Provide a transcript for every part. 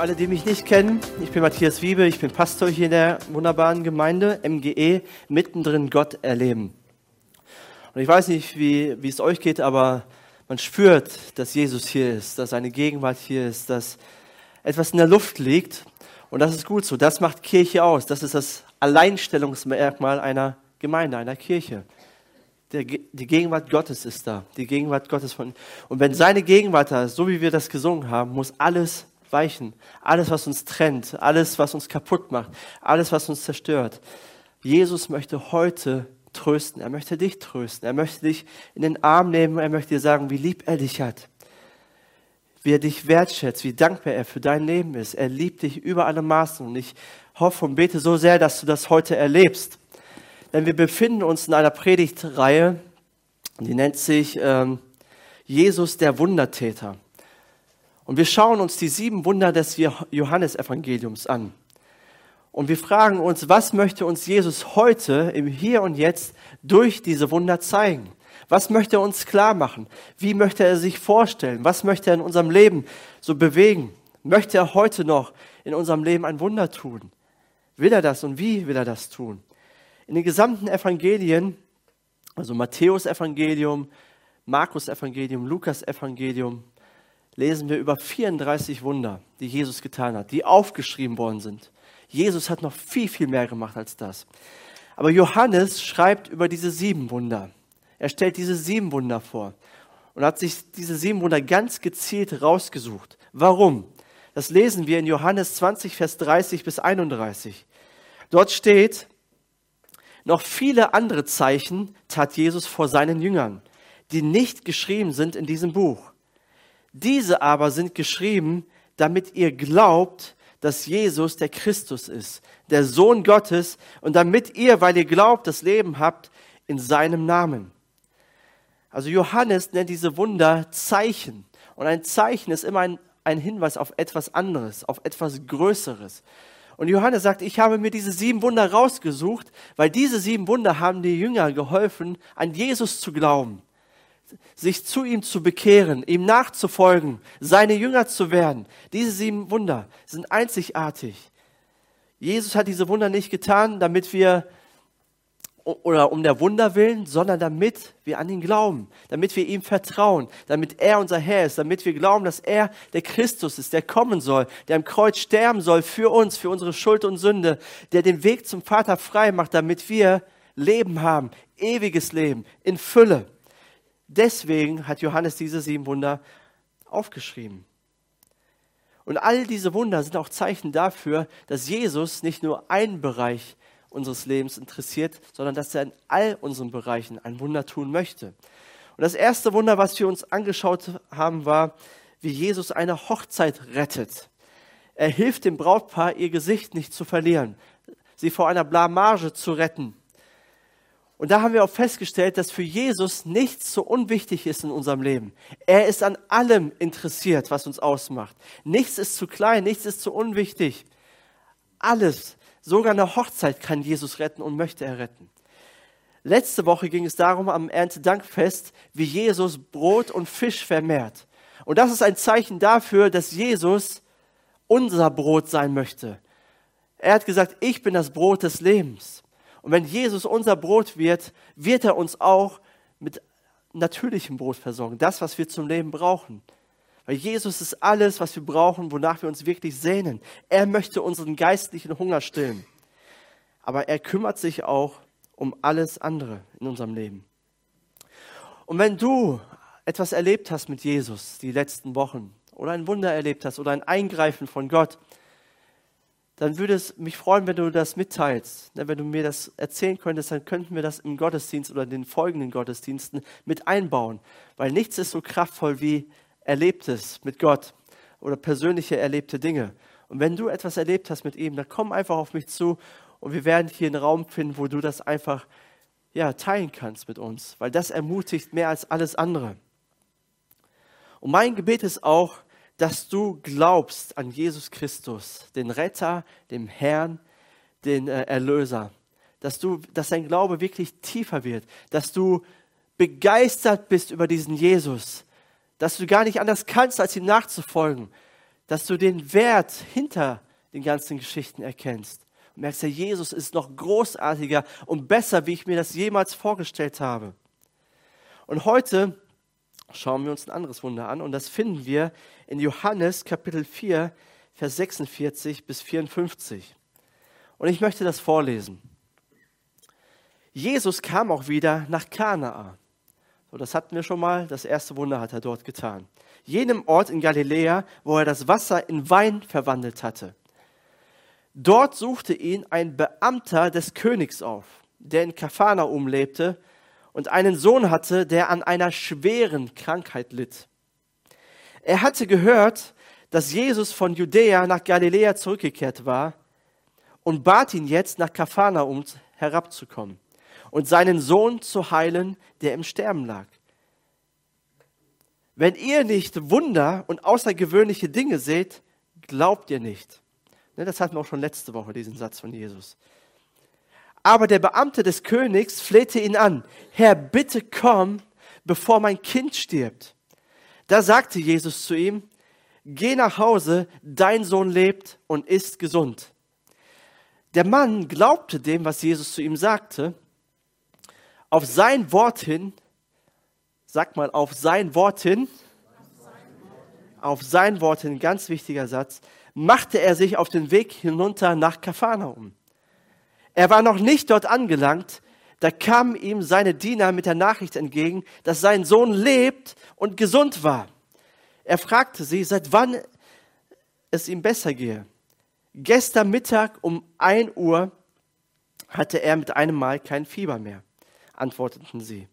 Für alle, die mich nicht kennen, ich bin Matthias Wiebe, ich bin Pastor hier in der wunderbaren Gemeinde MGE, mittendrin Gott erleben. Und ich weiß nicht, wie, wie es euch geht, aber man spürt, dass Jesus hier ist, dass seine Gegenwart hier ist, dass etwas in der Luft liegt. Und das ist gut so. Das macht Kirche aus. Das ist das Alleinstellungsmerkmal einer Gemeinde, einer Kirche. Der, die Gegenwart Gottes ist da. Die Gegenwart Gottes von. Und wenn seine Gegenwart da ist, so wie wir das gesungen haben, muss alles weichen. Alles, was uns trennt, alles, was uns kaputt macht, alles, was uns zerstört. Jesus möchte heute trösten. Er möchte dich trösten. Er möchte dich in den Arm nehmen. Er möchte dir sagen, wie lieb er dich hat. Wie er dich wertschätzt, wie dankbar er für dein Leben ist. Er liebt dich über alle Maßen. Und ich hoffe und bete so sehr, dass du das heute erlebst. Denn wir befinden uns in einer Predigtreihe, die nennt sich ähm, Jesus der Wundertäter. Und wir schauen uns die sieben Wunder des Johannesevangeliums an. Und wir fragen uns, was möchte uns Jesus heute im Hier und Jetzt durch diese Wunder zeigen? Was möchte er uns klar machen? Wie möchte er sich vorstellen? Was möchte er in unserem Leben so bewegen? Möchte er heute noch in unserem Leben ein Wunder tun? Will er das und wie will er das tun? In den gesamten Evangelien, also Matthäus Evangelium, Markus Evangelium, Lukas Evangelium, lesen wir über 34 Wunder, die Jesus getan hat, die aufgeschrieben worden sind. Jesus hat noch viel, viel mehr gemacht als das. Aber Johannes schreibt über diese sieben Wunder. Er stellt diese sieben Wunder vor und hat sich diese sieben Wunder ganz gezielt rausgesucht. Warum? Das lesen wir in Johannes 20, Vers 30 bis 31. Dort steht, noch viele andere Zeichen tat Jesus vor seinen Jüngern, die nicht geschrieben sind in diesem Buch. Diese aber sind geschrieben, damit ihr glaubt, dass Jesus der Christus ist, der Sohn Gottes, und damit ihr, weil ihr glaubt, das Leben habt in seinem Namen. Also Johannes nennt diese Wunder Zeichen. Und ein Zeichen ist immer ein, ein Hinweis auf etwas anderes, auf etwas Größeres. Und Johannes sagt, ich habe mir diese sieben Wunder rausgesucht, weil diese sieben Wunder haben die Jünger geholfen, an Jesus zu glauben sich zu ihm zu bekehren, ihm nachzufolgen, seine Jünger zu werden. Diese sieben Wunder sind einzigartig. Jesus hat diese Wunder nicht getan, damit wir oder um der Wunder willen, sondern damit wir an ihn glauben, damit wir ihm vertrauen, damit er unser Herr ist, damit wir glauben, dass er der Christus ist, der kommen soll, der am Kreuz sterben soll für uns, für unsere Schuld und Sünde, der den Weg zum Vater frei macht, damit wir Leben haben, ewiges Leben in Fülle. Deswegen hat Johannes diese sieben Wunder aufgeschrieben. Und all diese Wunder sind auch Zeichen dafür, dass Jesus nicht nur einen Bereich unseres Lebens interessiert, sondern dass er in all unseren Bereichen ein Wunder tun möchte. Und das erste Wunder, was wir uns angeschaut haben, war, wie Jesus eine Hochzeit rettet. Er hilft dem Brautpaar, ihr Gesicht nicht zu verlieren, sie vor einer Blamage zu retten. Und da haben wir auch festgestellt, dass für Jesus nichts so unwichtig ist in unserem Leben. Er ist an allem interessiert, was uns ausmacht. Nichts ist zu klein, nichts ist zu unwichtig. Alles, sogar eine Hochzeit kann Jesus retten und möchte er retten. Letzte Woche ging es darum am Erntedankfest, wie Jesus Brot und Fisch vermehrt. Und das ist ein Zeichen dafür, dass Jesus unser Brot sein möchte. Er hat gesagt, ich bin das Brot des Lebens. Und wenn Jesus unser Brot wird, wird er uns auch mit natürlichem Brot versorgen. Das, was wir zum Leben brauchen. Weil Jesus ist alles, was wir brauchen, wonach wir uns wirklich sehnen. Er möchte unseren geistlichen Hunger stillen. Aber er kümmert sich auch um alles andere in unserem Leben. Und wenn du etwas erlebt hast mit Jesus die letzten Wochen oder ein Wunder erlebt hast oder ein Eingreifen von Gott, dann würde es mich freuen, wenn du das mitteilst. Wenn du mir das erzählen könntest, dann könnten wir das im Gottesdienst oder in den folgenden Gottesdiensten mit einbauen. Weil nichts ist so kraftvoll wie Erlebtes mit Gott. oder persönliche erlebte Dinge. Und wenn du etwas erlebt hast mit ihm, dann komm einfach auf mich zu und wir werden hier einen Raum finden, wo du das einfach ja, teilen kannst mit uns, weil das ermutigt mehr als alles andere. Und mein Gebet ist auch, dass du glaubst an Jesus Christus, den Retter, dem Herrn, den äh, Erlöser. Dass du, dass dein Glaube wirklich tiefer wird, dass du begeistert bist über diesen Jesus, dass du gar nicht anders kannst, als ihm nachzufolgen, dass du den Wert hinter den ganzen Geschichten erkennst. Und merkst, der Jesus ist noch großartiger und besser, wie ich mir das jemals vorgestellt habe. Und heute schauen wir uns ein anderes Wunder an und das finden wir in Johannes Kapitel 4, Vers 46 bis 54. Und ich möchte das vorlesen. Jesus kam auch wieder nach Kanaa. So, das hatten wir schon mal. Das erste Wunder hat er dort getan. Jenem Ort in Galiläa, wo er das Wasser in Wein verwandelt hatte. Dort suchte ihn ein Beamter des Königs auf, der in Kafanaum lebte und einen Sohn hatte, der an einer schweren Krankheit litt. Er hatte gehört, dass Jesus von Judäa nach Galiläa zurückgekehrt war und bat ihn jetzt, nach Kafanaum herabzukommen und seinen Sohn zu heilen, der im Sterben lag. Wenn ihr nicht Wunder und außergewöhnliche Dinge seht, glaubt ihr nicht. Ne, das hatten wir auch schon letzte Woche, diesen Satz von Jesus. Aber der Beamte des Königs flehte ihn an, Herr, bitte komm, bevor mein Kind stirbt. Da sagte Jesus zu ihm, geh nach Hause, dein Sohn lebt und ist gesund. Der Mann glaubte dem, was Jesus zu ihm sagte. Auf sein Wort hin, sag mal, auf sein Wort hin, auf sein Wort hin, ganz wichtiger Satz, machte er sich auf den Weg hinunter nach Kapharnaum. Er war noch nicht dort angelangt, da kamen ihm seine Diener mit der Nachricht entgegen, dass sein Sohn lebt und gesund war. Er fragte sie, seit wann es ihm besser gehe. Gestern Mittag um ein Uhr hatte er mit einem Mal kein Fieber mehr, antworteten sie.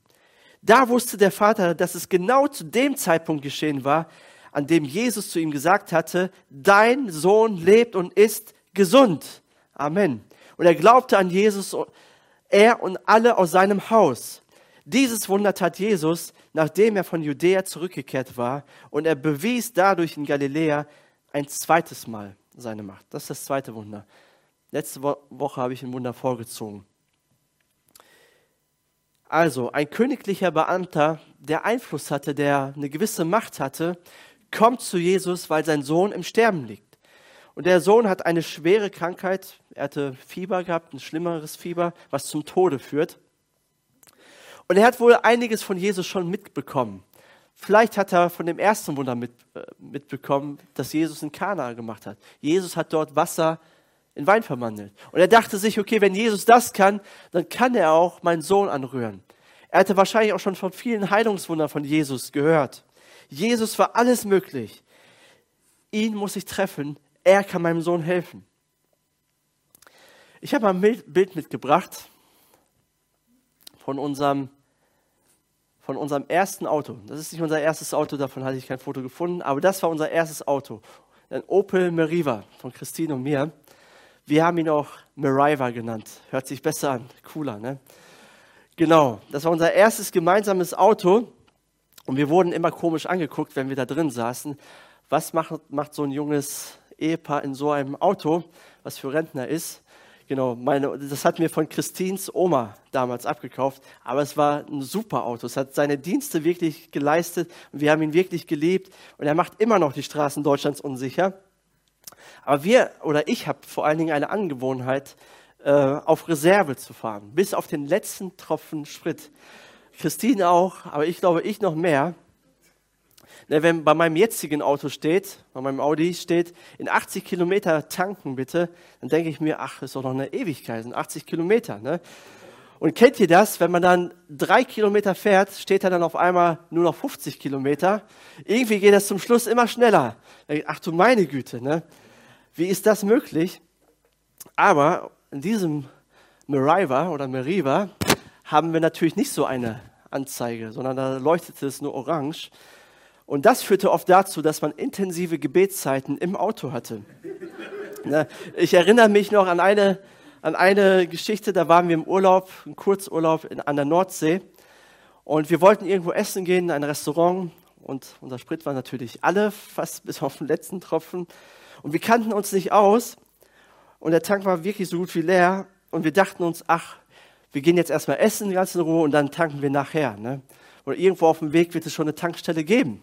Da wusste der Vater, dass es genau zu dem Zeitpunkt geschehen war, an dem Jesus zu ihm gesagt hatte, dein Sohn lebt und ist gesund. Amen. Und er glaubte an Jesus, er und alle aus seinem Haus. Dieses Wunder tat Jesus, nachdem er von Judäa zurückgekehrt war, und er bewies dadurch in Galiläa ein zweites Mal seine Macht. Das ist das zweite Wunder. Letzte Woche habe ich ein Wunder vorgezogen. Also, ein königlicher Beamter, der Einfluss hatte, der eine gewisse Macht hatte, kommt zu Jesus, weil sein Sohn im Sterben liegt. Und der Sohn hat eine schwere Krankheit. Er hatte Fieber gehabt, ein schlimmeres Fieber, was zum Tode führt. Und er hat wohl einiges von Jesus schon mitbekommen. Vielleicht hat er von dem ersten Wunder mit, äh, mitbekommen, dass Jesus in Kana gemacht hat. Jesus hat dort Wasser in Wein verwandelt. Und er dachte sich, okay, wenn Jesus das kann, dann kann er auch meinen Sohn anrühren. Er hatte wahrscheinlich auch schon von vielen Heilungswundern von Jesus gehört. Jesus war alles möglich. Ihn muss ich treffen. Er kann meinem Sohn helfen. Ich habe ein Bild mitgebracht von unserem, von unserem ersten Auto. Das ist nicht unser erstes Auto, davon hatte ich kein Foto gefunden, aber das war unser erstes Auto. Ein Opel Meriva von Christine und mir. Wir haben ihn auch Meriva genannt. Hört sich besser an, cooler, ne? Genau, das war unser erstes gemeinsames Auto. Und wir wurden immer komisch angeguckt, wenn wir da drin saßen. Was macht, macht so ein junges Ehepaar in so einem Auto, was für Rentner ist? Genau, meine, das hat mir von Christins Oma damals abgekauft, aber es war ein super Auto. Es hat seine Dienste wirklich geleistet und wir haben ihn wirklich geliebt und er macht immer noch die Straßen Deutschlands unsicher. Aber wir oder ich habe vor allen Dingen eine Angewohnheit, äh, auf Reserve zu fahren, bis auf den letzten Tropfen Sprit. Christine auch, aber ich glaube, ich noch mehr. Ne, wenn bei meinem jetzigen Auto steht, bei meinem Audi steht, in 80 Kilometer tanken bitte, dann denke ich mir, ach, ist doch noch eine Ewigkeit, sind 80 Kilometer. Ne? Und kennt ihr das, wenn man dann drei Kilometer fährt, steht er dann auf einmal nur noch 50 Kilometer. Irgendwie geht das zum Schluss immer schneller. Ach du meine Güte, ne? Wie ist das möglich? Aber in diesem Meriva oder Meriva haben wir natürlich nicht so eine Anzeige, sondern da leuchtete es nur orange. Und das führte oft dazu, dass man intensive Gebetszeiten im Auto hatte. Ich erinnere mich noch an eine, an eine Geschichte, da waren wir im Urlaub, ein Kurzurlaub in, an der Nordsee. Und wir wollten irgendwo essen gehen, in ein Restaurant. Und unser Sprit war natürlich alle, fast bis auf den letzten Tropfen. Und wir kannten uns nicht aus. Und der Tank war wirklich so gut wie leer. Und wir dachten uns, ach, wir gehen jetzt erstmal essen, ganz in Ruhe, und dann tanken wir nachher. Ne? Oder irgendwo auf dem Weg wird es schon eine Tankstelle geben.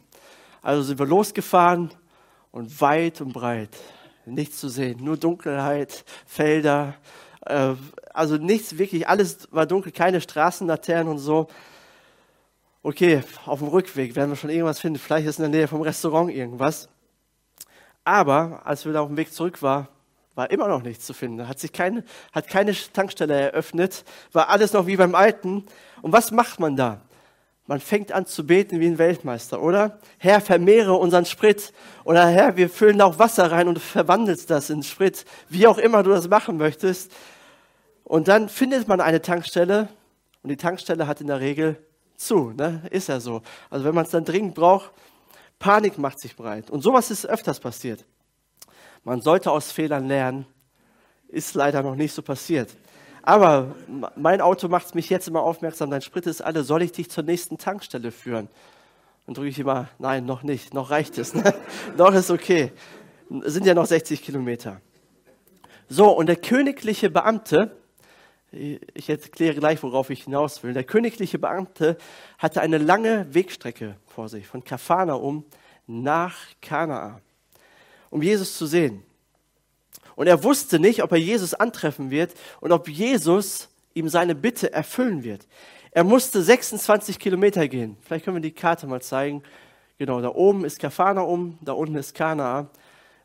Also sind wir losgefahren und weit und breit nichts zu sehen, nur Dunkelheit, Felder, äh, also nichts wirklich, alles war dunkel, keine Straßenlaternen und so. Okay, auf dem Rückweg werden wir schon irgendwas finden, vielleicht ist in der Nähe vom Restaurant irgendwas. Aber als wir da auf dem Weg zurück waren, war immer noch nichts zu finden. Hat sich keine, hat keine Tankstelle eröffnet, war alles noch wie beim Alten. Und was macht man da? Man fängt an zu beten wie ein Weltmeister, oder? Herr, vermehre unseren Sprit. Oder Herr, wir füllen auch Wasser rein und verwandelst das in Sprit. Wie auch immer du das machen möchtest. Und dann findet man eine Tankstelle und die Tankstelle hat in der Regel zu. Ne? Ist ja so. Also wenn man es dann dringend braucht, Panik macht sich breit. Und sowas ist öfters passiert. Man sollte aus Fehlern lernen. Ist leider noch nicht so passiert. Aber mein Auto macht mich jetzt immer aufmerksam, dein Sprit ist alle, soll ich dich zur nächsten Tankstelle führen? Dann drücke ich immer, nein, noch nicht, noch reicht es. Ne? noch ist okay. sind ja noch 60 Kilometer. So, und der königliche Beamte, ich erkläre gleich, worauf ich hinaus will. Der königliche Beamte hatte eine lange Wegstrecke vor sich, von Kafanaum nach Kanaa, um Jesus zu sehen. Und er wusste nicht, ob er Jesus antreffen wird und ob Jesus ihm seine Bitte erfüllen wird. Er musste 26 Kilometer gehen. Vielleicht können wir die Karte mal zeigen. Genau, da oben ist Kafanaum, da unten ist Kanaa.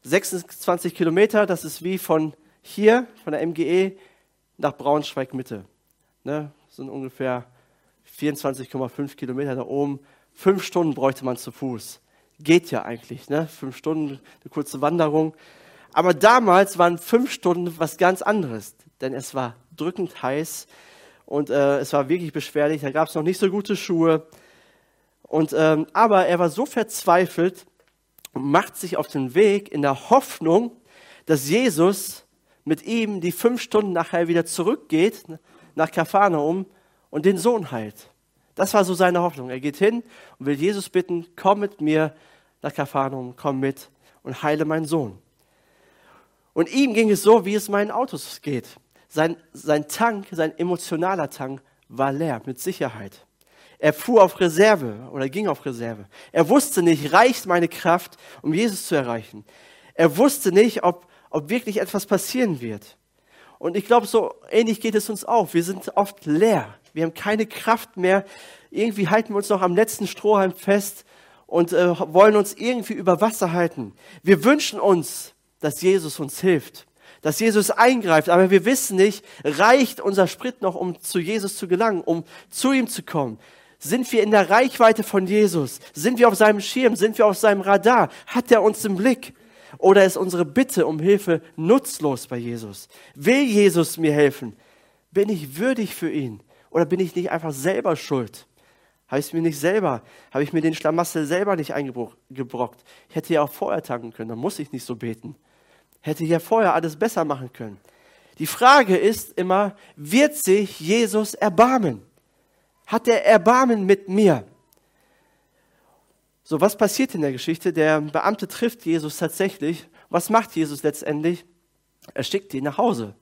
26 Kilometer, das ist wie von hier, von der MGE, nach Braunschweig Mitte. Ne? Das sind ungefähr 24,5 Kilometer da oben. Fünf Stunden bräuchte man zu Fuß. Geht ja eigentlich, ne? Fünf Stunden, eine kurze Wanderung. Aber damals waren fünf Stunden was ganz anderes, denn es war drückend heiß und äh, es war wirklich beschwerlich. Da gab es noch nicht so gute Schuhe. Und, ähm, aber er war so verzweifelt und macht sich auf den Weg in der Hoffnung, dass Jesus mit ihm die fünf Stunden nachher wieder zurückgeht nach Kapharnaum und den Sohn heilt. Das war so seine Hoffnung. Er geht hin und will Jesus bitten, komm mit mir nach Kapharnaum, komm mit und heile meinen Sohn. Und ihm ging es so, wie es meinen Autos geht. Sein, sein Tank, sein emotionaler Tank war leer, mit Sicherheit. Er fuhr auf Reserve oder ging auf Reserve. Er wusste nicht, reicht meine Kraft, um Jesus zu erreichen. Er wusste nicht, ob, ob wirklich etwas passieren wird. Und ich glaube, so ähnlich geht es uns auch. Wir sind oft leer. Wir haben keine Kraft mehr. Irgendwie halten wir uns noch am letzten Strohhalm fest und äh, wollen uns irgendwie über Wasser halten. Wir wünschen uns, dass Jesus uns hilft, dass Jesus eingreift, aber wir wissen nicht, reicht unser Sprit noch, um zu Jesus zu gelangen, um zu ihm zu kommen? Sind wir in der Reichweite von Jesus? Sind wir auf seinem Schirm? Sind wir auf seinem Radar? Hat er uns im Blick? Oder ist unsere Bitte um Hilfe nutzlos bei Jesus? Will Jesus mir helfen? Bin ich würdig für ihn? Oder bin ich nicht einfach selber schuld? Habe ich es mir nicht selber, habe ich mir den Schlamassel selber nicht eingebrockt? Ich hätte ja auch vorher tanken können, dann muss ich nicht so beten hätte ja vorher alles besser machen können. Die Frage ist immer, wird sich Jesus erbarmen? Hat er Erbarmen mit mir? So, was passiert in der Geschichte? Der Beamte trifft Jesus tatsächlich. Was macht Jesus letztendlich? Er schickt ihn nach Hause.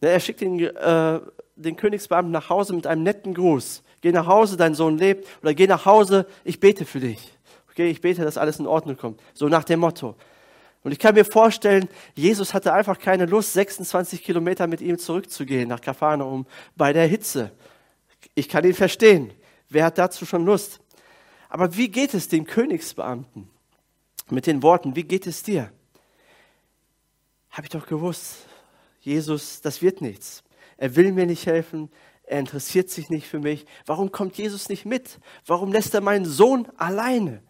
Er schickt den, äh, den Königsbeamten nach Hause mit einem netten Gruß. Geh nach Hause, dein Sohn lebt. Oder geh nach Hause, ich bete für dich. Okay, ich bete, dass alles in Ordnung kommt. So nach dem Motto. Und ich kann mir vorstellen, Jesus hatte einfach keine Lust, 26 Kilometer mit ihm zurückzugehen nach Kapharnaum bei der Hitze. Ich kann ihn verstehen. Wer hat dazu schon Lust? Aber wie geht es dem Königsbeamten? Mit den Worten, wie geht es dir? Habe ich doch gewusst, Jesus, das wird nichts. Er will mir nicht helfen. Er interessiert sich nicht für mich. Warum kommt Jesus nicht mit? Warum lässt er meinen Sohn alleine?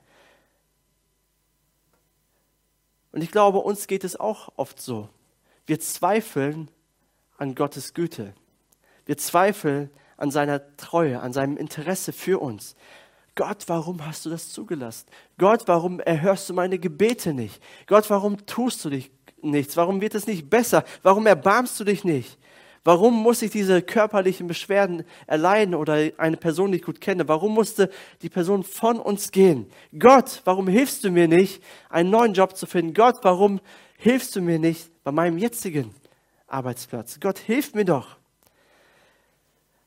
Und ich glaube, uns geht es auch oft so. Wir zweifeln an Gottes Güte. Wir zweifeln an seiner Treue, an seinem Interesse für uns. Gott, warum hast du das zugelassen? Gott, warum erhörst du meine Gebete nicht? Gott, warum tust du dich nichts? Warum wird es nicht besser? Warum erbarmst du dich nicht? Warum muss ich diese körperlichen Beschwerden erleiden oder eine Person, die ich gut kenne? Warum musste die Person von uns gehen? Gott, warum hilfst du mir nicht, einen neuen Job zu finden? Gott, warum hilfst du mir nicht bei meinem jetzigen Arbeitsplatz? Gott, hilf mir doch.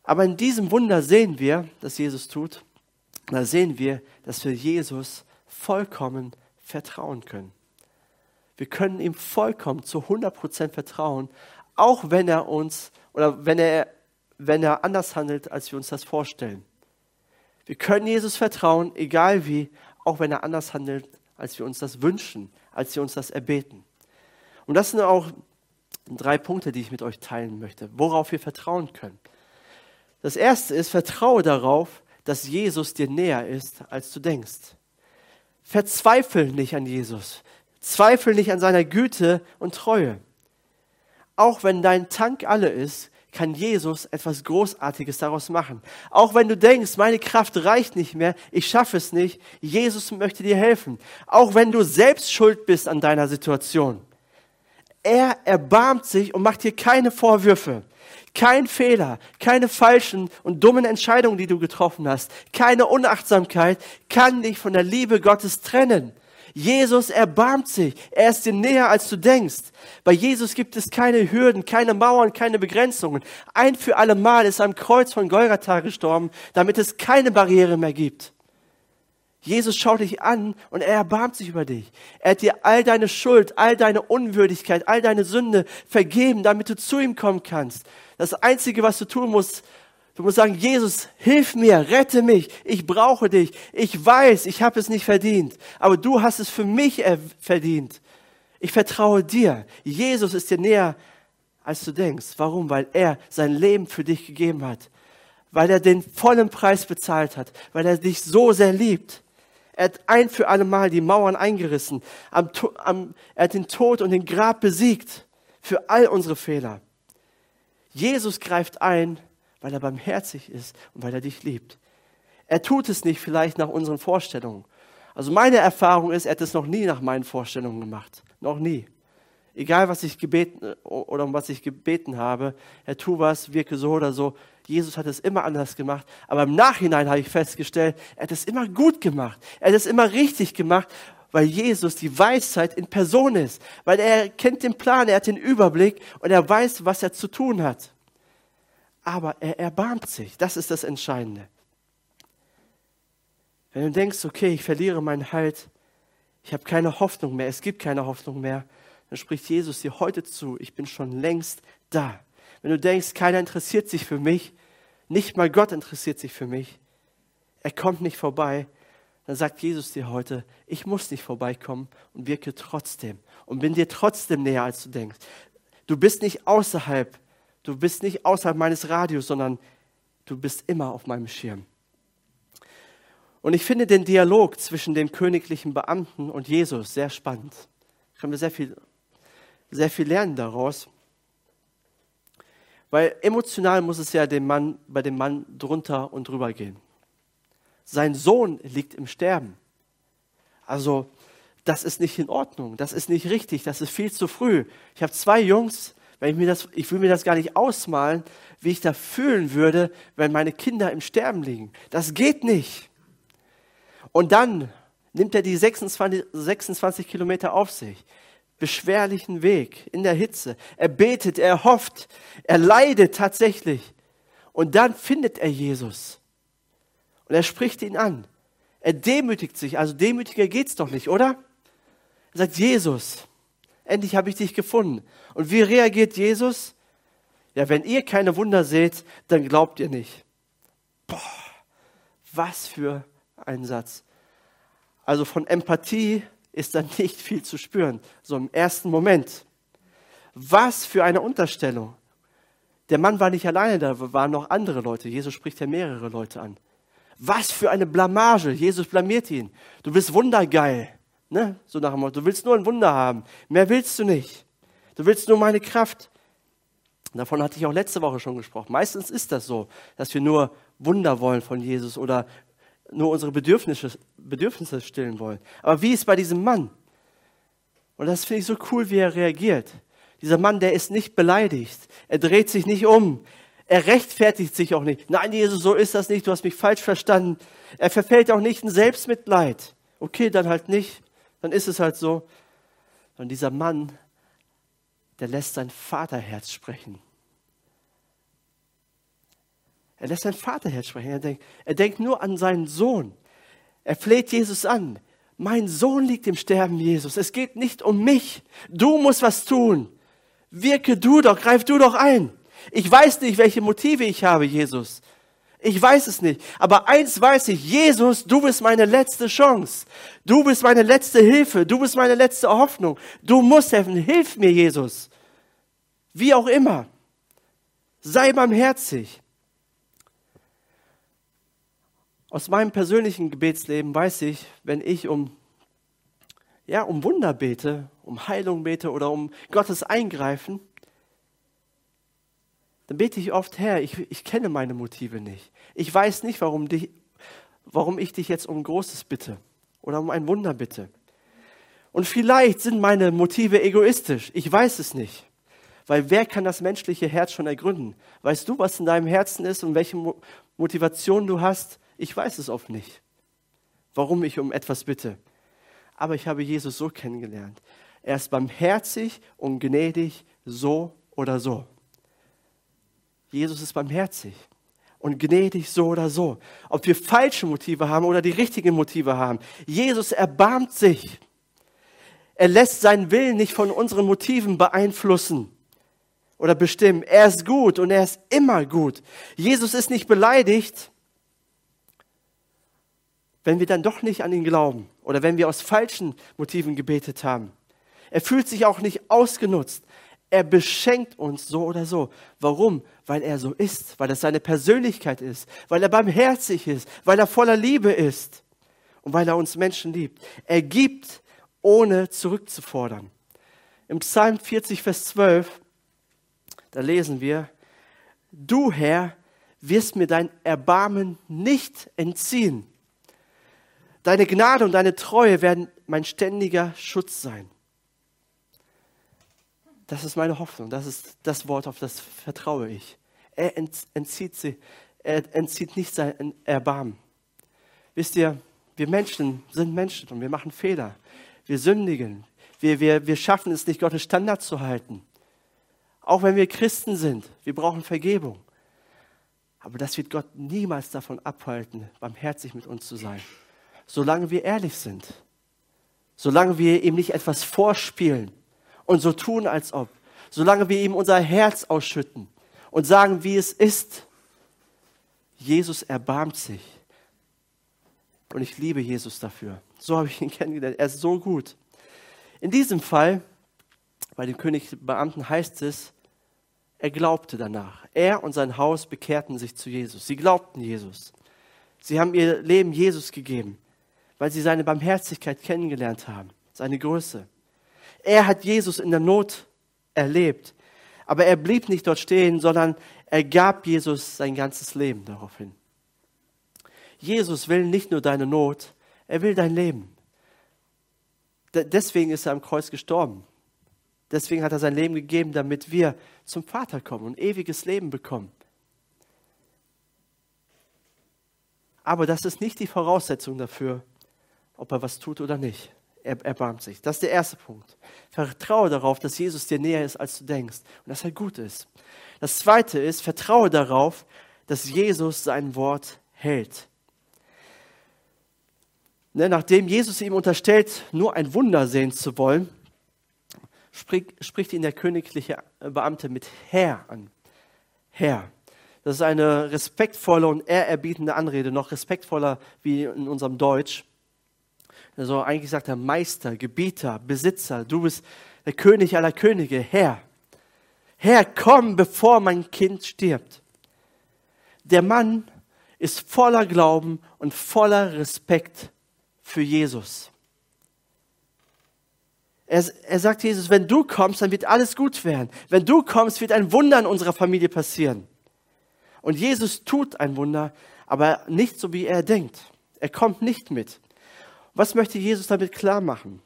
Aber in diesem Wunder sehen wir, dass Jesus tut, da sehen wir, dass wir Jesus vollkommen vertrauen können. Wir können ihm vollkommen zu 100% vertrauen, auch wenn er uns oder wenn er, wenn er anders handelt, als wir uns das vorstellen. Wir können Jesus vertrauen, egal wie, auch wenn er anders handelt, als wir uns das wünschen, als wir uns das erbeten. Und das sind auch drei Punkte, die ich mit euch teilen möchte, worauf wir vertrauen können. Das erste ist, vertraue darauf, dass Jesus dir näher ist, als du denkst. Verzweifel nicht an Jesus. Zweifel nicht an seiner Güte und Treue. Auch wenn dein Tank alle ist, kann Jesus etwas Großartiges daraus machen. Auch wenn du denkst, meine Kraft reicht nicht mehr, ich schaffe es nicht, Jesus möchte dir helfen. Auch wenn du selbst schuld bist an deiner Situation. Er erbarmt sich und macht dir keine Vorwürfe. Kein Fehler, keine falschen und dummen Entscheidungen, die du getroffen hast, keine Unachtsamkeit kann dich von der Liebe Gottes trennen. Jesus erbarmt sich. Er ist dir näher, als du denkst. Bei Jesus gibt es keine Hürden, keine Mauern, keine Begrenzungen. Ein für alle Mal ist am Kreuz von Golgatha gestorben, damit es keine Barriere mehr gibt. Jesus schaut dich an und er erbarmt sich über dich. Er hat dir all deine Schuld, all deine Unwürdigkeit, all deine Sünde vergeben, damit du zu ihm kommen kannst. Das Einzige, was du tun musst, Du musst sagen, Jesus, hilf mir, rette mich, ich brauche dich. Ich weiß, ich habe es nicht verdient, aber du hast es für mich verdient. Ich vertraue dir. Jesus ist dir näher, als du denkst. Warum? Weil er sein Leben für dich gegeben hat. Weil er den vollen Preis bezahlt hat. Weil er dich so sehr liebt. Er hat ein für alle Mal die Mauern eingerissen. Am, am, er hat den Tod und den Grab besiegt. Für all unsere Fehler. Jesus greift ein weil er barmherzig ist und weil er dich liebt. Er tut es nicht vielleicht nach unseren Vorstellungen. Also meine Erfahrung ist, er hat es noch nie nach meinen Vorstellungen gemacht. Noch nie. Egal, was ich gebeten oder um was ich gebeten habe, er tu was, wirke so oder so. Jesus hat es immer anders gemacht. Aber im Nachhinein habe ich festgestellt, er hat es immer gut gemacht. Er hat es immer richtig gemacht, weil Jesus die Weisheit in Person ist. Weil er kennt den Plan, er hat den Überblick und er weiß, was er zu tun hat aber er erbarmt sich. Das ist das Entscheidende. Wenn du denkst, okay, ich verliere meinen Halt, ich habe keine Hoffnung mehr, es gibt keine Hoffnung mehr, dann spricht Jesus dir heute zu, ich bin schon längst da. Wenn du denkst, keiner interessiert sich für mich, nicht mal Gott interessiert sich für mich, er kommt nicht vorbei, dann sagt Jesus dir heute, ich muss nicht vorbeikommen und wirke trotzdem und bin dir trotzdem näher, als du denkst. Du bist nicht außerhalb Du bist nicht außerhalb meines Radios, sondern du bist immer auf meinem Schirm. Und ich finde den Dialog zwischen dem königlichen Beamten und Jesus sehr spannend. Da können wir sehr viel, sehr viel lernen daraus. Weil emotional muss es ja dem Mann, bei dem Mann drunter und drüber gehen. Sein Sohn liegt im Sterben. Also, das ist nicht in Ordnung, das ist nicht richtig, das ist viel zu früh. Ich habe zwei Jungs, wenn ich mir das, ich will mir das gar nicht ausmalen, wie ich da fühlen würde, wenn meine Kinder im Sterben liegen. Das geht nicht. Und dann nimmt er die 26, 26 Kilometer auf sich. Beschwerlichen Weg in der Hitze. Er betet, er hofft, er leidet tatsächlich. Und dann findet er Jesus. Und er spricht ihn an. Er demütigt sich. Also demütiger geht's doch nicht, oder? Er sagt, Jesus, endlich habe ich dich gefunden. Und wie reagiert Jesus? Ja, wenn ihr keine Wunder seht, dann glaubt ihr nicht. Boah, was für ein Satz. Also von Empathie ist da nicht viel zu spüren, so im ersten Moment. Was für eine Unterstellung. Der Mann war nicht alleine, da waren noch andere Leute. Jesus spricht ja mehrere Leute an. Was für eine Blamage. Jesus blamiert ihn. Du bist wundergeil. Ne? So nach dem Motto, du willst nur ein Wunder haben. Mehr willst du nicht. Du willst nur meine Kraft. Davon hatte ich auch letzte Woche schon gesprochen. Meistens ist das so, dass wir nur Wunder wollen von Jesus oder nur unsere Bedürfnisse, Bedürfnisse stillen wollen. Aber wie ist bei diesem Mann? Und das finde ich so cool, wie er reagiert. Dieser Mann, der ist nicht beleidigt. Er dreht sich nicht um. Er rechtfertigt sich auch nicht. Nein, Jesus, so ist das nicht. Du hast mich falsch verstanden. Er verfällt auch nicht in Selbstmitleid. Okay, dann halt nicht. Dann ist es halt so. Und dieser Mann, der lässt sein Vaterherz sprechen. Er lässt sein Vaterherz sprechen. Er denkt, er denkt nur an seinen Sohn. Er fleht Jesus an. Mein Sohn liegt im Sterben, Jesus. Es geht nicht um mich. Du musst was tun. Wirke du doch, greif du doch ein. Ich weiß nicht, welche Motive ich habe, Jesus. Ich weiß es nicht. Aber eins weiß ich, Jesus, du bist meine letzte Chance. Du bist meine letzte Hilfe. Du bist meine letzte Hoffnung. Du musst helfen. Hilf mir, Jesus. Wie auch immer. Sei barmherzig. Aus meinem persönlichen Gebetsleben weiß ich, wenn ich um, ja, um Wunder bete, um Heilung bete oder um Gottes Eingreifen, dann bete ich oft, Herr, ich, ich kenne meine Motive nicht. Ich weiß nicht, warum, dich, warum ich dich jetzt um Großes bitte oder um ein Wunder bitte. Und vielleicht sind meine Motive egoistisch. Ich weiß es nicht. Weil wer kann das menschliche Herz schon ergründen? Weißt du, was in deinem Herzen ist und welche Motivation du hast? Ich weiß es oft nicht, warum ich um etwas bitte. Aber ich habe Jesus so kennengelernt. Er ist barmherzig und gnädig, so oder so. Jesus ist barmherzig und gnädig so oder so. Ob wir falsche Motive haben oder die richtigen Motive haben. Jesus erbarmt sich. Er lässt seinen Willen nicht von unseren Motiven beeinflussen oder bestimmen. Er ist gut und er ist immer gut. Jesus ist nicht beleidigt, wenn wir dann doch nicht an ihn glauben oder wenn wir aus falschen Motiven gebetet haben. Er fühlt sich auch nicht ausgenutzt. Er beschenkt uns so oder so. Warum? Weil er so ist, weil das seine Persönlichkeit ist, weil er barmherzig ist, weil er voller Liebe ist und weil er uns Menschen liebt. Er gibt, ohne zurückzufordern. Im Psalm 40, Vers 12, da lesen wir, du Herr wirst mir dein Erbarmen nicht entziehen. Deine Gnade und deine Treue werden mein ständiger Schutz sein. Das ist meine Hoffnung. Das ist das Wort, auf das vertraue ich. Er entzieht, sie, er entzieht nicht sein Erbarmen. Wisst ihr, wir Menschen sind Menschen und wir machen Fehler. Wir sündigen. Wir, wir, wir schaffen es nicht, Gottes Standard zu halten. Auch wenn wir Christen sind, wir brauchen Vergebung. Aber das wird Gott niemals davon abhalten, barmherzig mit uns zu sein solange wir ehrlich sind, solange wir ihm nicht etwas vorspielen und so tun, als ob, solange wir ihm unser Herz ausschütten und sagen, wie es ist. Jesus erbarmt sich. Und ich liebe Jesus dafür. So habe ich ihn kennengelernt. Er ist so gut. In diesem Fall, bei den Königbeamten heißt es, er glaubte danach. Er und sein Haus bekehrten sich zu Jesus. Sie glaubten Jesus. Sie haben ihr Leben Jesus gegeben weil sie seine Barmherzigkeit kennengelernt haben, seine Größe. Er hat Jesus in der Not erlebt, aber er blieb nicht dort stehen, sondern er gab Jesus sein ganzes Leben daraufhin. Jesus will nicht nur deine Not, er will dein Leben. Deswegen ist er am Kreuz gestorben. Deswegen hat er sein Leben gegeben, damit wir zum Vater kommen und ewiges Leben bekommen. Aber das ist nicht die Voraussetzung dafür, ob er was tut oder nicht. Er erbarmt sich. Das ist der erste Punkt. Vertraue darauf, dass Jesus dir näher ist, als du denkst und dass er gut ist. Das zweite ist, vertraue darauf, dass Jesus sein Wort hält. Ne, nachdem Jesus ihm unterstellt, nur ein Wunder sehen zu wollen, spricht, spricht ihn der königliche Beamte mit Herr an. Herr. Das ist eine respektvolle und ehrerbietende Anrede, noch respektvoller wie in unserem Deutsch. Also eigentlich sagt er Meister, Gebieter, Besitzer, du bist der König aller Könige, Herr. Herr, komm, bevor mein Kind stirbt. Der Mann ist voller Glauben und voller Respekt für Jesus. Er, er sagt Jesus, wenn du kommst, dann wird alles gut werden. Wenn du kommst, wird ein Wunder in unserer Familie passieren. Und Jesus tut ein Wunder, aber nicht so, wie er denkt. Er kommt nicht mit. Was möchte Jesus damit klar machen?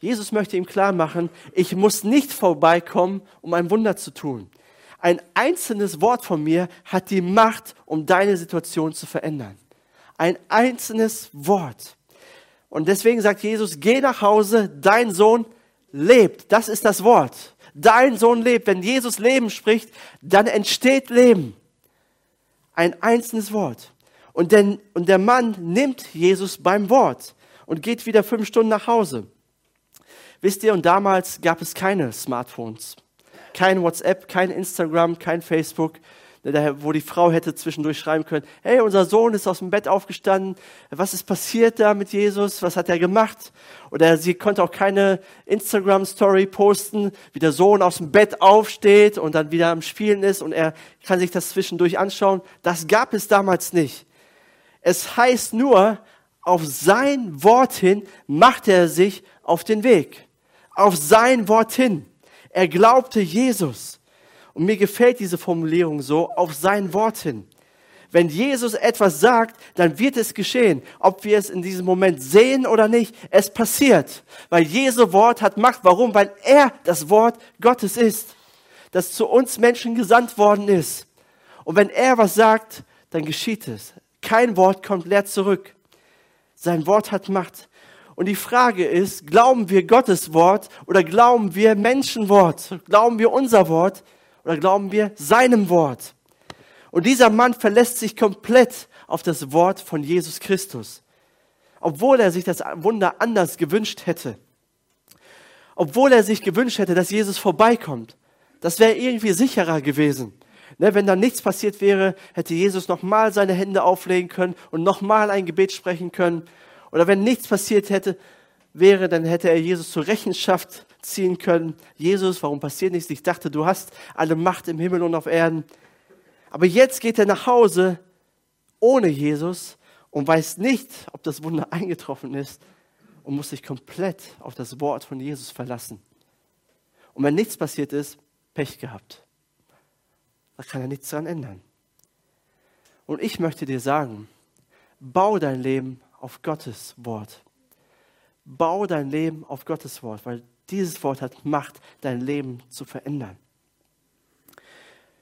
Jesus möchte ihm klar machen, ich muss nicht vorbeikommen, um ein Wunder zu tun. Ein einzelnes Wort von mir hat die Macht, um deine Situation zu verändern. Ein einzelnes Wort. Und deswegen sagt Jesus, geh nach Hause, dein Sohn lebt. Das ist das Wort. Dein Sohn lebt. Wenn Jesus Leben spricht, dann entsteht Leben. Ein einzelnes Wort. Und, denn, und der Mann nimmt Jesus beim Wort und geht wieder fünf Stunden nach Hause. Wisst ihr, und damals gab es keine Smartphones. Kein WhatsApp, kein Instagram, kein Facebook, wo die Frau hätte zwischendurch schreiben können, hey, unser Sohn ist aus dem Bett aufgestanden, was ist passiert da mit Jesus, was hat er gemacht? Oder sie konnte auch keine Instagram-Story posten, wie der Sohn aus dem Bett aufsteht und dann wieder am Spielen ist und er kann sich das zwischendurch anschauen. Das gab es damals nicht. Es heißt nur, auf sein Wort hin machte er sich auf den Weg. Auf sein Wort hin. Er glaubte Jesus. Und mir gefällt diese Formulierung so, auf sein Wort hin. Wenn Jesus etwas sagt, dann wird es geschehen. Ob wir es in diesem Moment sehen oder nicht, es passiert. Weil Jesu Wort hat Macht. Warum? Weil er das Wort Gottes ist, das zu uns Menschen gesandt worden ist. Und wenn er was sagt, dann geschieht es. Kein Wort kommt leer zurück. Sein Wort hat Macht. Und die Frage ist, glauben wir Gottes Wort oder glauben wir Menschenwort? Glauben wir unser Wort oder glauben wir seinem Wort? Und dieser Mann verlässt sich komplett auf das Wort von Jesus Christus. Obwohl er sich das Wunder anders gewünscht hätte. Obwohl er sich gewünscht hätte, dass Jesus vorbeikommt. Das wäre irgendwie sicherer gewesen. Ne, wenn da nichts passiert wäre, hätte Jesus nochmal seine Hände auflegen können und nochmal ein Gebet sprechen können. Oder wenn nichts passiert hätte, wäre, dann hätte er Jesus zur Rechenschaft ziehen können. Jesus, warum passiert nichts? Ich dachte, du hast alle Macht im Himmel und auf Erden. Aber jetzt geht er nach Hause ohne Jesus und weiß nicht, ob das Wunder eingetroffen ist und muss sich komplett auf das Wort von Jesus verlassen. Und wenn nichts passiert ist, Pech gehabt. Da kann er nichts dran ändern. Und ich möchte dir sagen, bau dein Leben auf Gottes Wort. Bau dein Leben auf Gottes Wort, weil dieses Wort hat Macht, dein Leben zu verändern.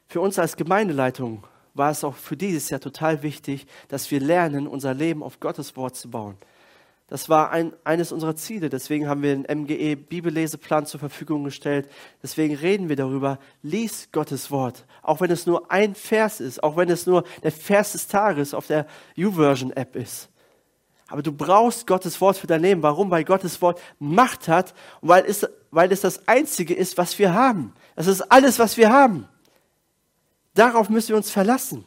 Für uns als Gemeindeleitung war es auch für dieses Jahr total wichtig, dass wir lernen, unser Leben auf Gottes Wort zu bauen. Das war ein, eines unserer Ziele. Deswegen haben wir den MGE Bibelleseplan zur Verfügung gestellt. Deswegen reden wir darüber. Lies Gottes Wort. Auch wenn es nur ein Vers ist. Auch wenn es nur der Vers des Tages auf der YouVersion App ist. Aber du brauchst Gottes Wort für dein Leben. Warum? Weil Gottes Wort Macht hat und weil es, weil es das Einzige ist, was wir haben. Das ist alles, was wir haben. Darauf müssen wir uns verlassen.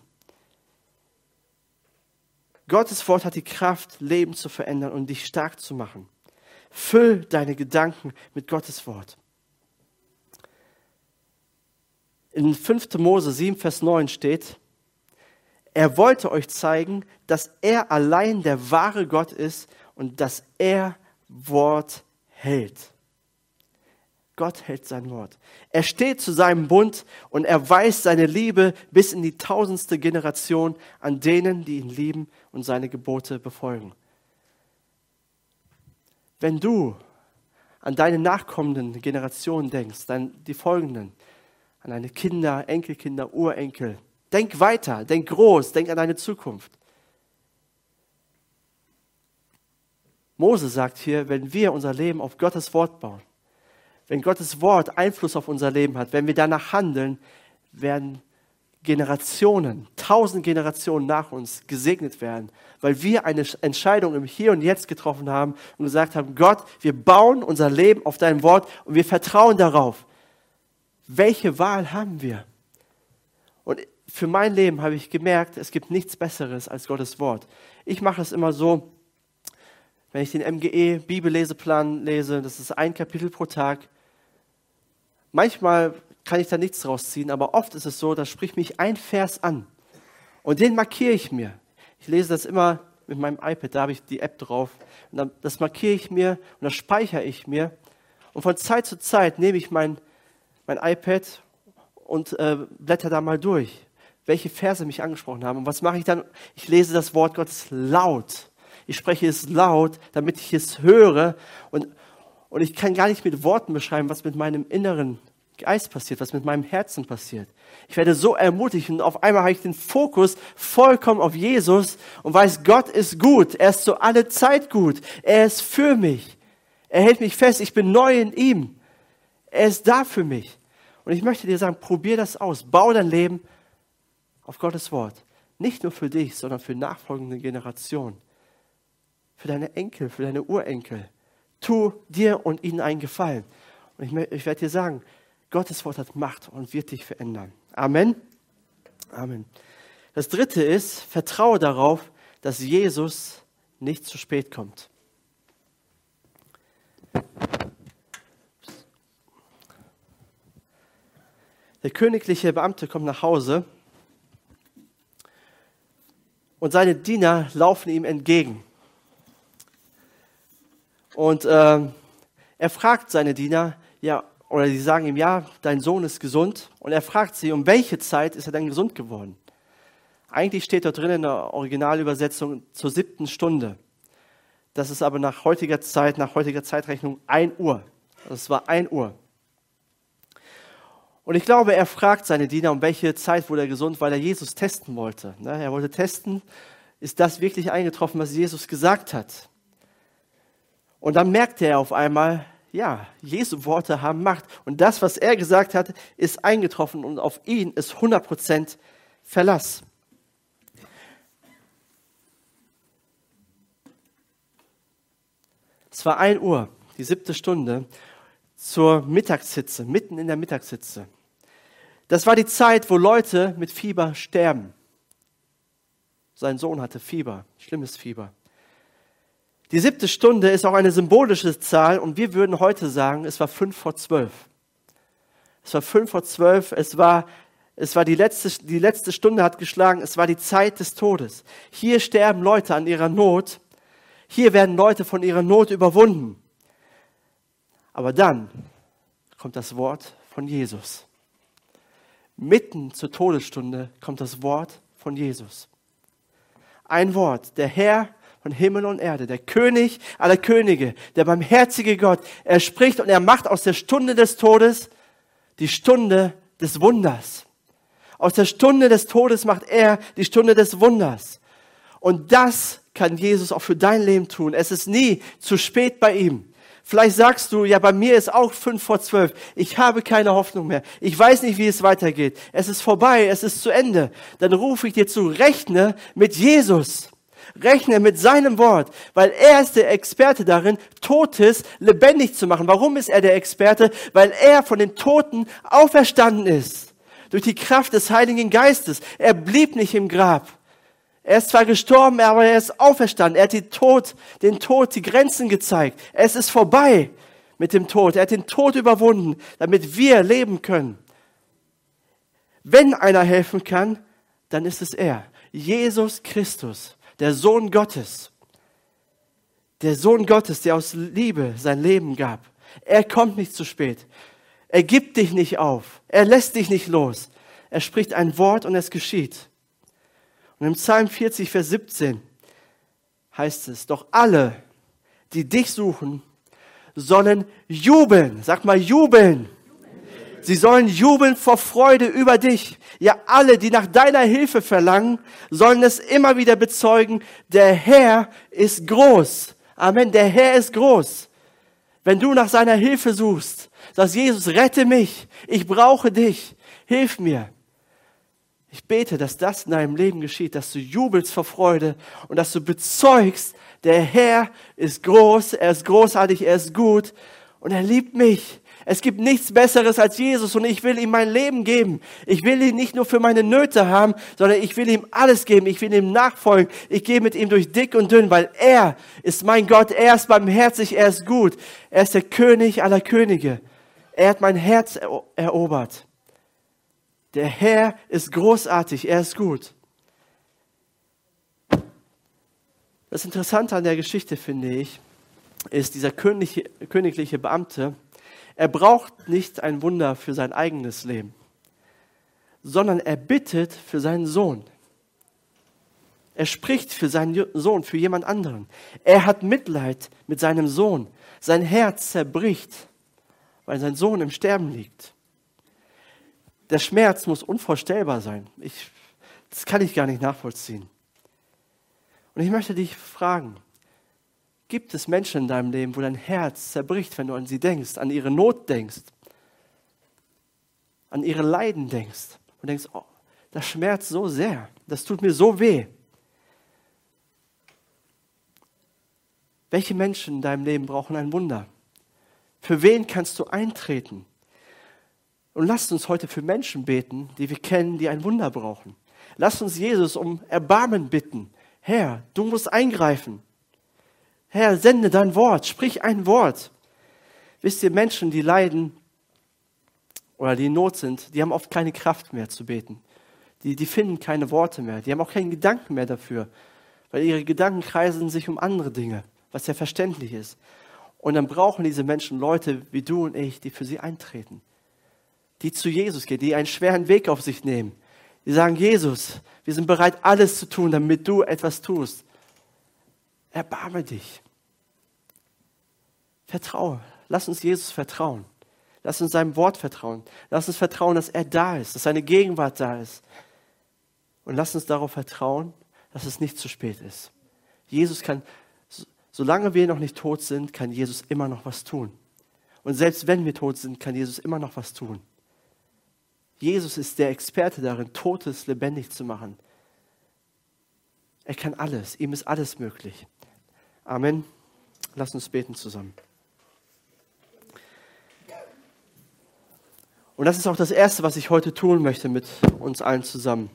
Gottes Wort hat die Kraft, Leben zu verändern und dich stark zu machen. Füll deine Gedanken mit Gottes Wort. In 5. Mose 7, Vers 9 steht, er wollte euch zeigen, dass er allein der wahre Gott ist und dass er Wort hält. Gott hält sein Wort. Er steht zu seinem Bund und er weist seine Liebe bis in die tausendste Generation an denen, die ihn lieben und seine Gebote befolgen. Wenn du an deine nachkommenden Generationen denkst, dann die folgenden, an deine Kinder, Enkelkinder, Urenkel, denk weiter, denk groß, denk an deine Zukunft. Mose sagt hier, wenn wir unser Leben auf Gottes Wort bauen, wenn Gottes Wort Einfluss auf unser Leben hat, wenn wir danach handeln, werden Generationen, tausend Generationen nach uns gesegnet werden, weil wir eine Entscheidung im Hier und Jetzt getroffen haben und gesagt haben, Gott, wir bauen unser Leben auf dein Wort und wir vertrauen darauf. Welche Wahl haben wir? Und für mein Leben habe ich gemerkt, es gibt nichts Besseres als Gottes Wort. Ich mache es immer so, wenn ich den MGE Bibelleseplan lese, das ist ein Kapitel pro Tag, Manchmal kann ich da nichts draus ziehen, aber oft ist es so, da spricht mich ein Vers an. Und den markiere ich mir. Ich lese das immer mit meinem iPad, da habe ich die App drauf. Und dann, das markiere ich mir und das speichere ich mir. Und von Zeit zu Zeit nehme ich mein, mein iPad und äh, blätter da mal durch, welche Verse mich angesprochen haben. Und was mache ich dann? Ich lese das Wort Gottes laut. Ich spreche es laut, damit ich es höre. Und, und ich kann gar nicht mit Worten beschreiben, was mit meinem inneren Geist passiert, was mit meinem Herzen passiert. Ich werde so ermutigt und auf einmal habe ich den Fokus vollkommen auf Jesus und weiß, Gott ist gut. Er ist zu alle Zeit gut. Er ist für mich. Er hält mich fest. Ich bin neu in ihm. Er ist da für mich. Und ich möchte dir sagen, probier das aus. Bau dein Leben auf Gottes Wort. Nicht nur für dich, sondern für nachfolgende Generationen. Für deine Enkel, für deine Urenkel. Tu dir und ihnen einen Gefallen. Und ich, ich werde dir sagen, Gottes Wort hat Macht und wird dich verändern. Amen. Amen. Das dritte ist, vertraue darauf, dass Jesus nicht zu spät kommt. Der königliche Beamte kommt nach Hause und seine Diener laufen ihm entgegen. Und äh, er fragt seine Diener, ja, oder sie sagen ihm, ja, dein Sohn ist gesund. Und er fragt sie, um welche Zeit ist er denn gesund geworden? Eigentlich steht dort drin in der Originalübersetzung zur siebten Stunde. Das ist aber nach heutiger Zeit, nach heutiger Zeitrechnung ein Uhr. Es war ein Uhr. Und ich glaube, er fragt seine Diener, um welche Zeit wurde er gesund, weil er Jesus testen wollte. Ne, er wollte testen, ist das wirklich eingetroffen, was Jesus gesagt hat? Und dann merkte er auf einmal, ja, Jesu Worte haben Macht. Und das, was er gesagt hat, ist eingetroffen und auf ihn ist 100% Verlass. Es war 1 Uhr, die siebte Stunde, zur Mittagshitze, mitten in der Mittagshitze. Das war die Zeit, wo Leute mit Fieber sterben. Sein Sohn hatte Fieber, schlimmes Fieber. Die siebte Stunde ist auch eine symbolische Zahl und wir würden heute sagen, es war fünf vor zwölf. Es war fünf vor zwölf, es war, es war die letzte, die letzte Stunde hat geschlagen, es war die Zeit des Todes. Hier sterben Leute an ihrer Not, hier werden Leute von ihrer Not überwunden. Aber dann kommt das Wort von Jesus. Mitten zur Todesstunde kommt das Wort von Jesus. Ein Wort, der Herr von Himmel und Erde, der König aller Könige, der barmherzige Gott. Er spricht und er macht aus der Stunde des Todes die Stunde des Wunders. Aus der Stunde des Todes macht er die Stunde des Wunders. Und das kann Jesus auch für dein Leben tun. Es ist nie zu spät bei ihm. Vielleicht sagst du, ja, bei mir ist auch fünf vor zwölf. Ich habe keine Hoffnung mehr. Ich weiß nicht, wie es weitergeht. Es ist vorbei. Es ist zu Ende. Dann rufe ich dir zu, rechne mit Jesus. Rechne mit seinem Wort, weil er ist der Experte darin, Totes lebendig zu machen. Warum ist er der Experte? Weil er von den Toten auferstanden ist. Durch die Kraft des Heiligen Geistes. Er blieb nicht im Grab. Er ist zwar gestorben, aber er ist auferstanden. Er hat den Tod, den Tod, die Grenzen gezeigt. Es ist vorbei mit dem Tod. Er hat den Tod überwunden, damit wir leben können. Wenn einer helfen kann, dann ist es er. Jesus Christus der Sohn Gottes, der Sohn Gottes, der aus Liebe sein Leben gab. Er kommt nicht zu spät. Er gibt dich nicht auf. Er lässt dich nicht los. Er spricht ein Wort und es geschieht. Und im Psalm 40, Vers 17 heißt es, doch alle, die dich suchen, sollen jubeln. Sag mal jubeln. Sie sollen jubeln vor Freude über dich. Ja, alle, die nach deiner Hilfe verlangen, sollen es immer wieder bezeugen, der Herr ist groß. Amen, der Herr ist groß. Wenn du nach seiner Hilfe suchst, sagst Jesus, rette mich, ich brauche dich, hilf mir. Ich bete, dass das in deinem Leben geschieht, dass du jubelst vor Freude und dass du bezeugst, der Herr ist groß, er ist großartig, er ist gut und er liebt mich. Es gibt nichts Besseres als Jesus und ich will ihm mein Leben geben. Ich will ihn nicht nur für meine Nöte haben, sondern ich will ihm alles geben. Ich will ihm nachfolgen. Ich gehe mit ihm durch dick und dünn, weil er ist mein Gott. Er ist barmherzig. Er ist gut. Er ist der König aller Könige. Er hat mein Herz erobert. Der Herr ist großartig. Er ist gut. Das Interessante an der Geschichte finde ich, ist dieser königliche, königliche Beamte, er braucht nicht ein Wunder für sein eigenes Leben, sondern er bittet für seinen Sohn. Er spricht für seinen Sohn, für jemand anderen. Er hat Mitleid mit seinem Sohn. Sein Herz zerbricht, weil sein Sohn im Sterben liegt. Der Schmerz muss unvorstellbar sein. Ich, das kann ich gar nicht nachvollziehen. Und ich möchte dich fragen, gibt es Menschen in deinem Leben, wo dein Herz zerbricht, wenn du an sie denkst, an ihre Not denkst, an ihre Leiden denkst und denkst, oh, das schmerzt so sehr, das tut mir so weh. Welche Menschen in deinem Leben brauchen ein Wunder? Für wen kannst du eintreten? Und lasst uns heute für Menschen beten, die wir kennen, die ein Wunder brauchen. Lasst uns Jesus um Erbarmen bitten. Herr, du musst eingreifen. Herr, sende dein Wort, sprich ein Wort. Wisst ihr, Menschen, die leiden oder die in Not sind, die haben oft keine Kraft mehr zu beten. Die, die finden keine Worte mehr. Die haben auch keinen Gedanken mehr dafür, weil ihre Gedanken kreisen sich um andere Dinge, was ja verständlich ist. Und dann brauchen diese Menschen Leute wie du und ich, die für sie eintreten die zu Jesus gehen, die einen schweren Weg auf sich nehmen. Die sagen, Jesus, wir sind bereit, alles zu tun, damit du etwas tust. Erbarme dich. Vertraue. Lass uns Jesus vertrauen. Lass uns seinem Wort vertrauen. Lass uns vertrauen, dass er da ist, dass seine Gegenwart da ist. Und lass uns darauf vertrauen, dass es nicht zu spät ist. Jesus kann, solange wir noch nicht tot sind, kann Jesus immer noch was tun. Und selbst wenn wir tot sind, kann Jesus immer noch was tun. Jesus ist der Experte darin, Totes lebendig zu machen. Er kann alles, ihm ist alles möglich. Amen. Lass uns beten zusammen. Und das ist auch das Erste, was ich heute tun möchte mit uns allen zusammen.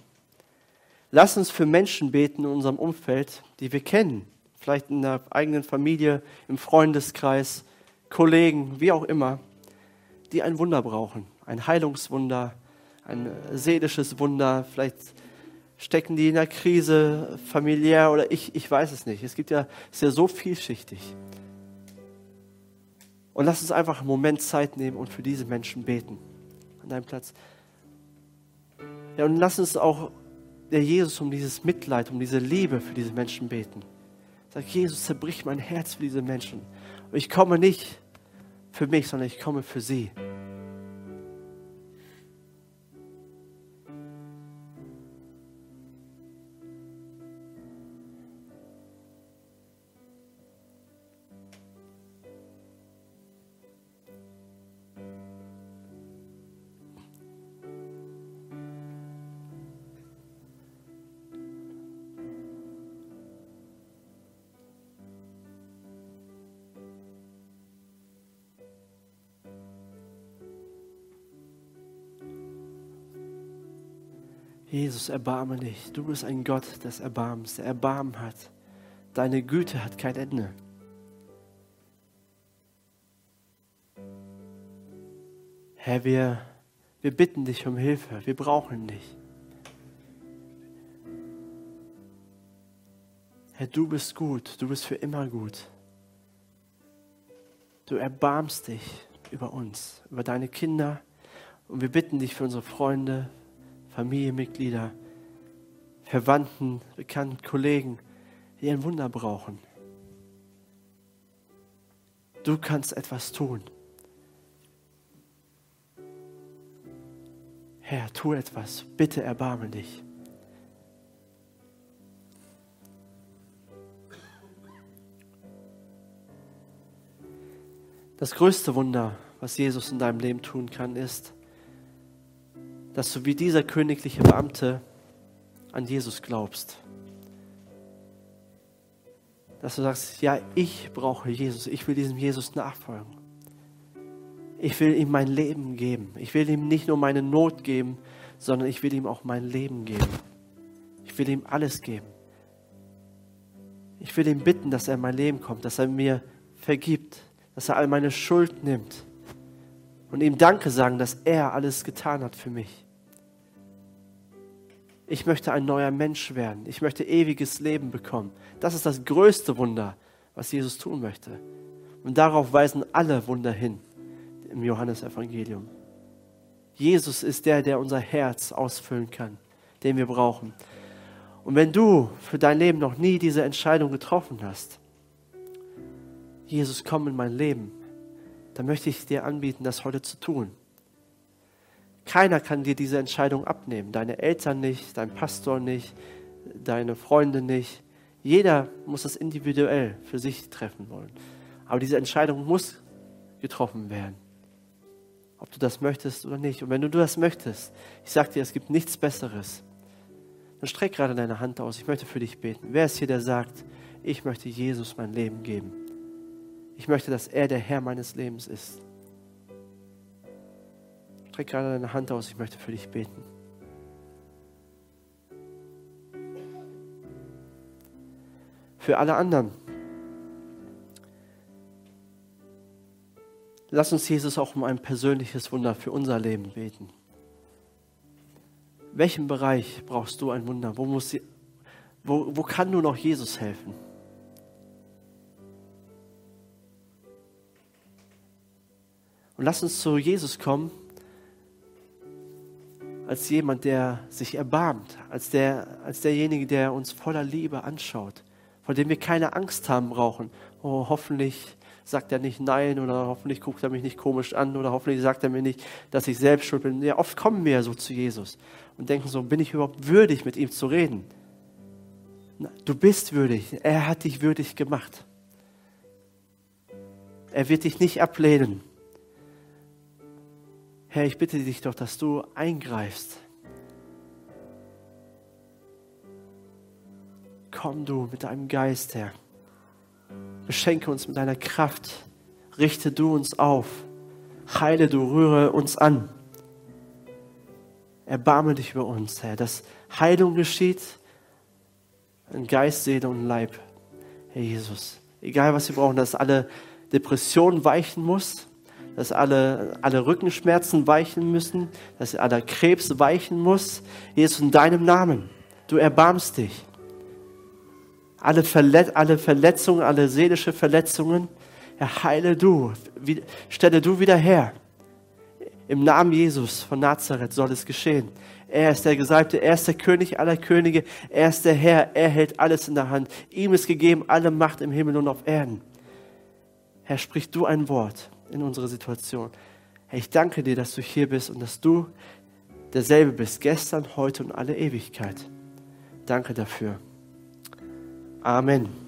Lass uns für Menschen beten in unserem Umfeld, die wir kennen. Vielleicht in der eigenen Familie, im Freundeskreis, Kollegen, wie auch immer, die ein Wunder brauchen. Ein Heilungswunder, ein seelisches Wunder, vielleicht stecken die in der Krise, familiär oder ich, ich weiß es nicht. Es gibt ja, ist ja so vielschichtig. Und lass uns einfach einen Moment Zeit nehmen und für diese Menschen beten. An deinem Platz. Ja, und lass uns auch der Jesus um dieses Mitleid, um diese Liebe für diese Menschen beten. Sag, Jesus, zerbrich mein Herz für diese Menschen. Und ich komme nicht für mich, sondern ich komme für sie. Jesus, erbarme dich. Du bist ein Gott des Erbarmens, der Erbarmen hat. Deine Güte hat kein Ende. Herr, wir, wir bitten dich um Hilfe. Wir brauchen dich. Herr, du bist gut. Du bist für immer gut. Du erbarmst dich über uns, über deine Kinder. Und wir bitten dich für unsere Freunde, Familienmitglieder, Verwandten, Bekannten, Kollegen, die ein Wunder brauchen. Du kannst etwas tun. Herr, tu etwas. Bitte erbarme dich. Das größte Wunder, was Jesus in deinem Leben tun kann, ist, dass du wie dieser königliche Beamte an Jesus glaubst. Dass du sagst, ja, ich brauche Jesus, ich will diesem Jesus nachfolgen. Ich will ihm mein Leben geben. Ich will ihm nicht nur meine Not geben, sondern ich will ihm auch mein Leben geben. Ich will ihm alles geben. Ich will ihm bitten, dass er in mein Leben kommt, dass er mir vergibt, dass er all meine Schuld nimmt und ihm Danke sagen, dass er alles getan hat für mich ich möchte ein neuer Mensch werden. Ich möchte ewiges Leben bekommen. Das ist das größte Wunder, was Jesus tun möchte. Und darauf weisen alle Wunder hin im Johannesevangelium. Jesus ist der, der unser Herz ausfüllen kann, den wir brauchen. Und wenn du für dein Leben noch nie diese Entscheidung getroffen hast, Jesus, komm in mein Leben, dann möchte ich dir anbieten, das heute zu tun. Keiner kann dir diese Entscheidung abnehmen. Deine Eltern nicht, dein Pastor nicht, deine Freunde nicht. Jeder muss es individuell für sich treffen wollen. Aber diese Entscheidung muss getroffen werden. Ob du das möchtest oder nicht. Und wenn du das möchtest, ich sage dir, es gibt nichts Besseres. Dann streck gerade deine Hand aus. Ich möchte für dich beten. Wer ist hier, der sagt, ich möchte Jesus mein Leben geben? Ich möchte, dass er der Herr meines Lebens ist. Streck gerade deine Hand aus, ich möchte für dich beten. Für alle anderen. Lass uns Jesus auch um ein persönliches Wunder für unser Leben beten. Welchen Bereich brauchst du ein Wunder? Wo, muss, wo, wo kann nur noch Jesus helfen? Und lass uns zu Jesus kommen als jemand, der sich erbarmt, als, der, als derjenige, der uns voller Liebe anschaut, vor dem wir keine Angst haben brauchen. Oh, hoffentlich sagt er nicht Nein oder hoffentlich guckt er mich nicht komisch an oder hoffentlich sagt er mir nicht, dass ich selbst schuld bin. Ja, oft kommen wir ja so zu Jesus und denken so, bin ich überhaupt würdig, mit ihm zu reden? Du bist würdig. Er hat dich würdig gemacht. Er wird dich nicht ablehnen. Herr, ich bitte dich doch, dass du eingreifst. Komm du mit deinem Geist, Herr. Beschenke uns mit deiner Kraft. Richte du uns auf. Heile du, rühre uns an. Erbarme dich über uns, Herr, dass Heilung geschieht in Geist, Seele und Leib. Herr Jesus, egal was wir brauchen, dass alle Depressionen weichen muss, dass alle, alle Rückenschmerzen weichen müssen, dass aller Krebs weichen muss. Jesus, in deinem Namen, du erbarmst dich. Alle, Verlet alle Verletzungen, alle seelische Verletzungen, erheile du, wie, stelle du wieder her. Im Namen Jesus von Nazareth soll es geschehen. Er ist der Gesalbte, er ist der König aller Könige, er ist der Herr, er hält alles in der Hand. Ihm ist gegeben alle Macht im Himmel und auf Erden. Herr, sprich du ein Wort in unsere Situation. Herr, ich danke dir, dass du hier bist und dass du derselbe bist, gestern, heute und alle Ewigkeit. Danke dafür. Amen.